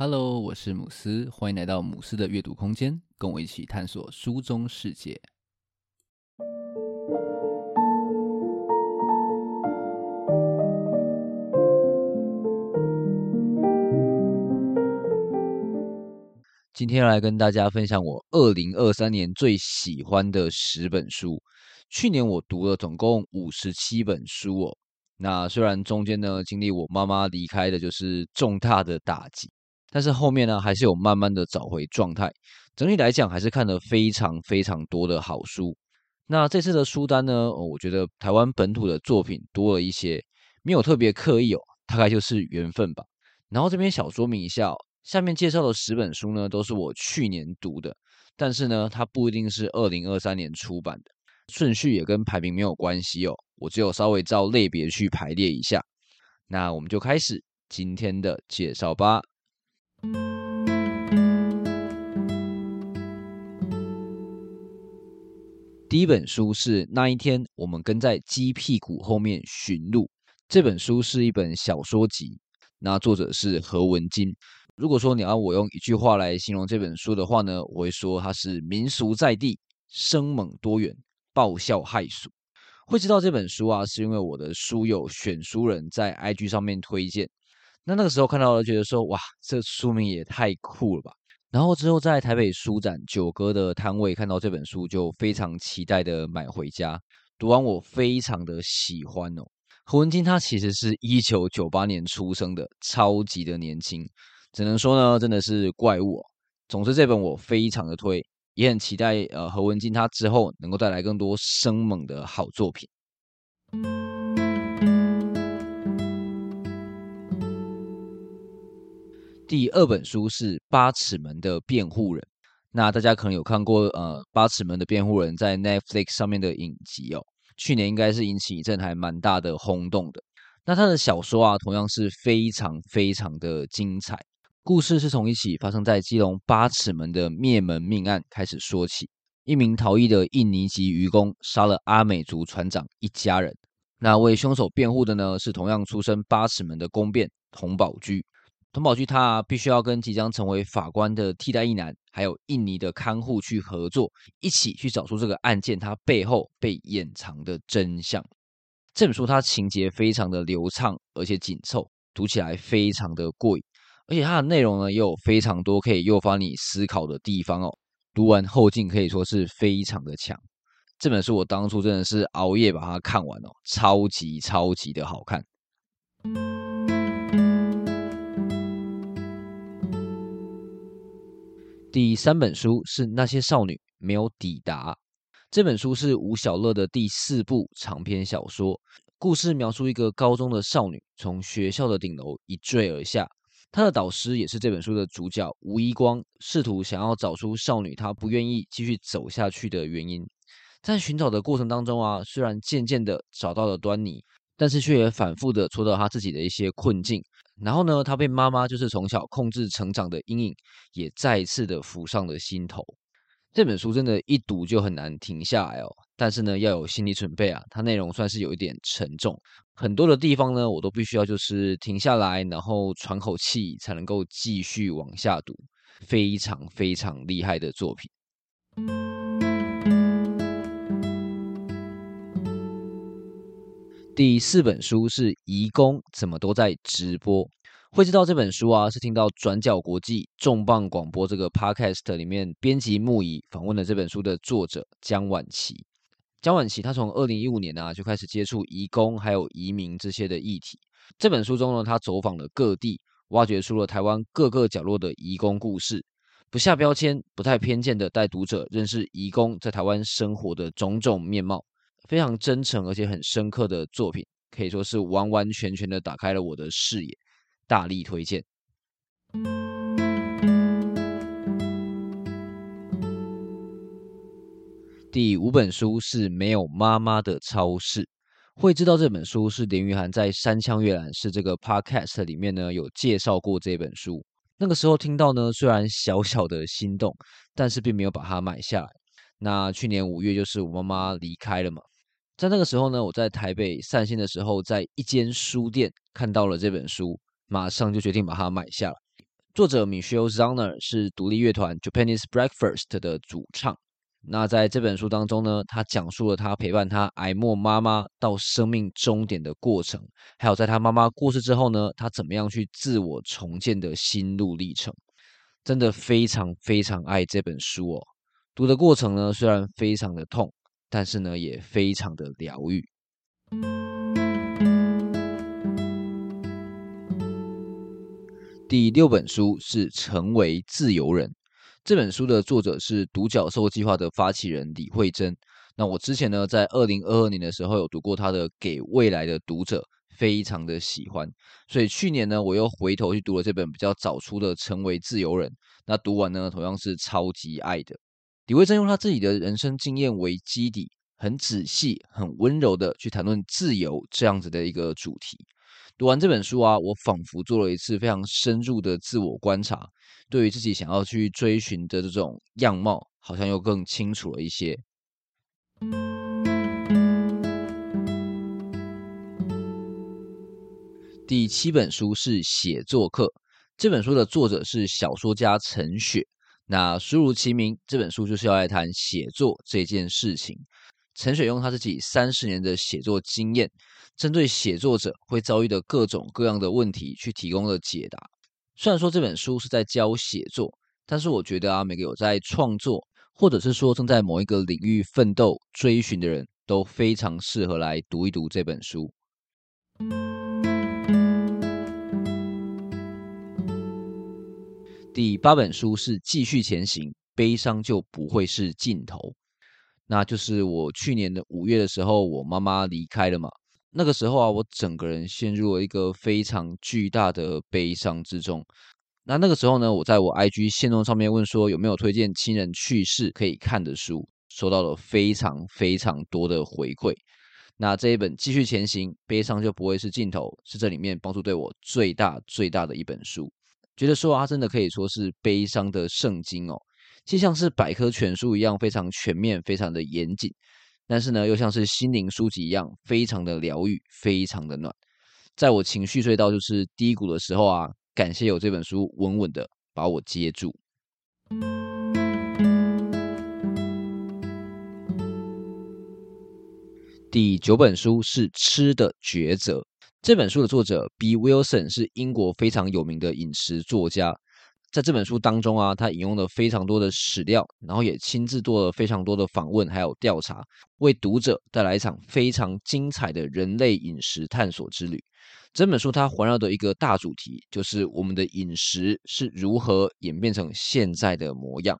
Hello，我是姆斯，欢迎来到姆斯的阅读空间，跟我一起探索书中世界。今天来跟大家分享我二零二三年最喜欢的十本书。去年我读了总共五十七本书哦。那虽然中间呢经历我妈妈离开的就是重大的打击。但是后面呢，还是有慢慢的找回状态。整体来讲，还是看了非常非常多的好书。那这次的书单呢，我觉得台湾本土的作品多了一些，没有特别刻意哦，大概就是缘分吧。然后这边小说明一下哦，下面介绍的十本书呢，都是我去年读的，但是呢，它不一定是二零二三年出版的，顺序也跟排名没有关系哦。我只有稍微照类别去排列一下。那我们就开始今天的介绍吧。第一本书是那一天，我们跟在鸡屁股后面寻路。这本书是一本小说集，那作者是何文金。如果说你要我用一句话来形容这本书的话呢，我会说它是民俗在地，生猛多元，爆笑骇俗。会知道这本书啊，是因为我的书友选书人在 IG 上面推荐。那那个时候看到了，觉得说哇，这书名也太酷了吧！然后之后在台北书展九哥的摊位看到这本书，就非常期待的买回家。读完我非常的喜欢哦。何文金他其实是一九九八年出生的，超级的年轻，只能说呢，真的是怪物哦。总之这本我非常的推，也很期待呃何文金他之后能够带来更多生猛的好作品。第二本书是《八尺门的辩护人》，那大家可能有看过呃《八尺门的辩护人》在 Netflix 上面的影集哦，去年应该是引起一阵还蛮大的轰动的。那他的小说啊，同样是非常非常的精彩。故事是从一起发生在基隆八尺门的灭门命案开始说起。一名逃逸的印尼籍渔工杀了阿美族船长一家人，那为凶手辩护的呢，是同样出身八尺门的公辩佟宝驹。佟宝駒他，必须要跟即将成为法官的替代役男，还有印尼的看护去合作，一起去找出这个案件它背后被掩藏的真相。这本书它情节非常的流畅，而且紧凑，读起来非常的过瘾，而且它的内容呢也有非常多可以诱发你思考的地方哦。读完后劲可以说是非常的强。这本书我当初真的是熬夜把它看完哦，超级超级的好看。第三本书是那些少女没有抵达。这本书是吴晓乐的第四部长篇小说，故事描述一个高中的少女从学校的顶楼一坠而下，她的导师也是这本书的主角吴一光，试图想要找出少女她不愿意继续走下去的原因。在寻找的过程当中啊，虽然渐渐的找到了端倪，但是却也反复的戳到她自己的一些困境。然后呢，他被妈妈就是从小控制成长的阴影，也再次的浮上了心头。这本书真的，一读就很难停下来哦。但是呢，要有心理准备啊，它内容算是有一点沉重，很多的地方呢，我都必须要就是停下来，然后喘口气，才能够继续往下读。非常非常厉害的作品。第四本书是《移工怎么都在直播》，会知道这本书啊，是听到转角国际重磅广播这个 podcast 里面编辑木仪访问了这本书的作者江婉琪。江婉琪他从二零一五年啊就开始接触移工还有移民这些的议题。这本书中呢，他走访了各地，挖掘出了台湾各个角落的移工故事，不下标签，不太偏见的带读者认识移工在台湾生活的种种面貌。非常真诚而且很深刻的作品，可以说是完完全全的打开了我的视野，大力推荐。第五本书是没有妈妈的超市，会知道这本书是连俞涵在三枪阅览室这个 podcast 里面呢有介绍过这本书。那个时候听到呢，虽然小小的心动，但是并没有把它买下来。那去年五月就是我妈妈离开了嘛。在那个时候呢，我在台北散心的时候，在一间书店看到了这本书，马上就决定把它买下了。作者 Michelle Zauner 是独立乐团 Japanese Breakfast 的主唱。那在这本书当中呢，他讲述了他陪伴他癌末妈妈到生命终点的过程，还有在他妈妈过世之后呢，他怎么样去自我重建的心路历程。真的非常非常爱这本书哦。读的过程呢，虽然非常的痛，但是呢，也非常的疗愈。第六本书是《成为自由人》。这本书的作者是独角兽计划的发起人李慧珍。那我之前呢，在二零二二年的时候有读过他的《给未来的读者》，非常的喜欢。所以去年呢，我又回头去读了这本比较早出的《成为自由人》。那读完呢，同样是超级爱的。李慧珍用他自己的人生经验为基底，很仔细、很温柔的去谈论自由这样子的一个主题。读完这本书啊，我仿佛做了一次非常深入的自我观察，对于自己想要去追寻的这种样貌，好像又更清楚了一些。第七本书是写作课，这本书的作者是小说家陈雪。那书如其名，这本书就是要来谈写作这件事情。陈雪用他自己三十年的写作经验，针对写作者会遭遇的各种各样的问题，去提供了解答。虽然说这本书是在教写作，但是我觉得啊，每个有在创作，或者是说正在某一个领域奋斗、追寻的人，都非常适合来读一读这本书。第八本书是《继续前行》，悲伤就不会是尽头。那就是我去年的五月的时候，我妈妈离开了嘛。那个时候啊，我整个人陷入了一个非常巨大的悲伤之中。那那个时候呢，我在我 IG 线动上面问说有没有推荐亲人去世可以看的书，收到了非常非常多的回馈。那这一本《继续前行》，悲伤就不会是尽头，是这里面帮助对我最大最大的一本书。觉得说啊，它真的可以说是悲伤的圣经哦。既像是百科全书一样非常全面、非常的严谨，但是呢，又像是心灵书籍一样非常的疗愈、非常的暖。在我情绪隧道就是低谷的时候啊，感谢有这本书稳稳的把我接住。第九本书是《吃的抉择》，这本书的作者 B. Wilson 是英国非常有名的饮食作家。在这本书当中啊，他引用了非常多的史料，然后也亲自做了非常多的访问，还有调查，为读者带来一场非常精彩的人类饮食探索之旅。整本书它环绕的一个大主题，就是我们的饮食是如何演变成现在的模样。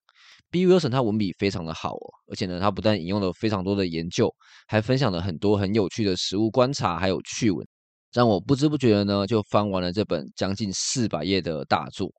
B. Wilson 他文笔非常的好哦，而且呢，他不但引用了非常多的研究，还分享了很多很有趣的食物观察，还有趣闻，让我不知不觉的呢，就翻完了这本将近四百页的大作。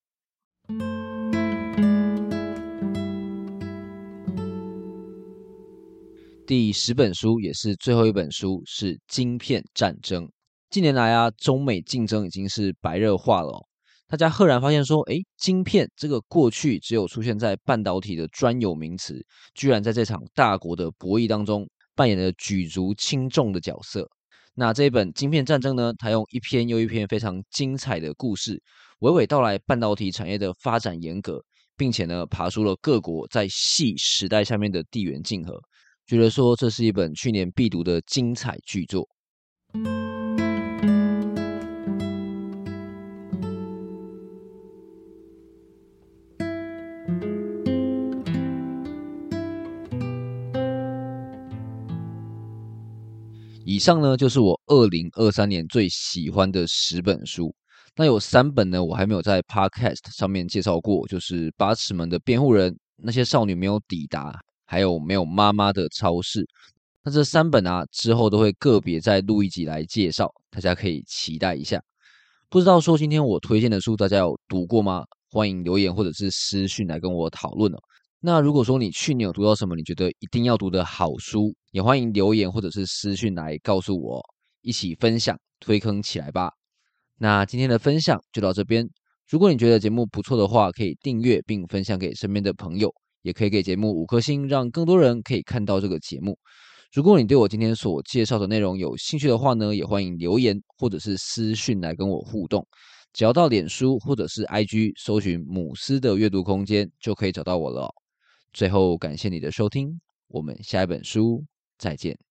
第十本书也是最后一本书是《晶片战争》。近年来啊，中美竞争已经是白热化了。大家赫然发现说，诶，晶片这个过去只有出现在半导体的专有名词，居然在这场大国的博弈当中扮演了举足轻重的角色。那这一本《晶片战争》呢，它用一篇又一篇非常精彩的故事。娓娓道来半导体产业的发展严格，并且呢，爬出了各国在矽时代下面的地缘竞合，觉得说这是一本去年必读的精彩巨作。以上呢，就是我二零二三年最喜欢的十本书。那有三本呢，我还没有在 Podcast 上面介绍过，就是《八尺门的辩护人》、那些少女没有抵达，还有没有妈妈的超市。那这三本啊，之后都会个别再录一集来介绍，大家可以期待一下。不知道说今天我推荐的书大家有读过吗？欢迎留言或者是私讯来跟我讨论哦。那如果说你去年有读到什么你觉得一定要读的好书，也欢迎留言或者是私讯来告诉我，一起分享推坑起来吧。那今天的分享就到这边。如果你觉得节目不错的话，可以订阅并分享给身边的朋友，也可以给节目五颗星，让更多人可以看到这个节目。如果你对我今天所介绍的内容有兴趣的话呢，也欢迎留言或者是私讯来跟我互动。只要到脸书或者是 IG 搜寻母狮的阅读空间，就可以找到我了。最后，感谢你的收听，我们下一本书再见。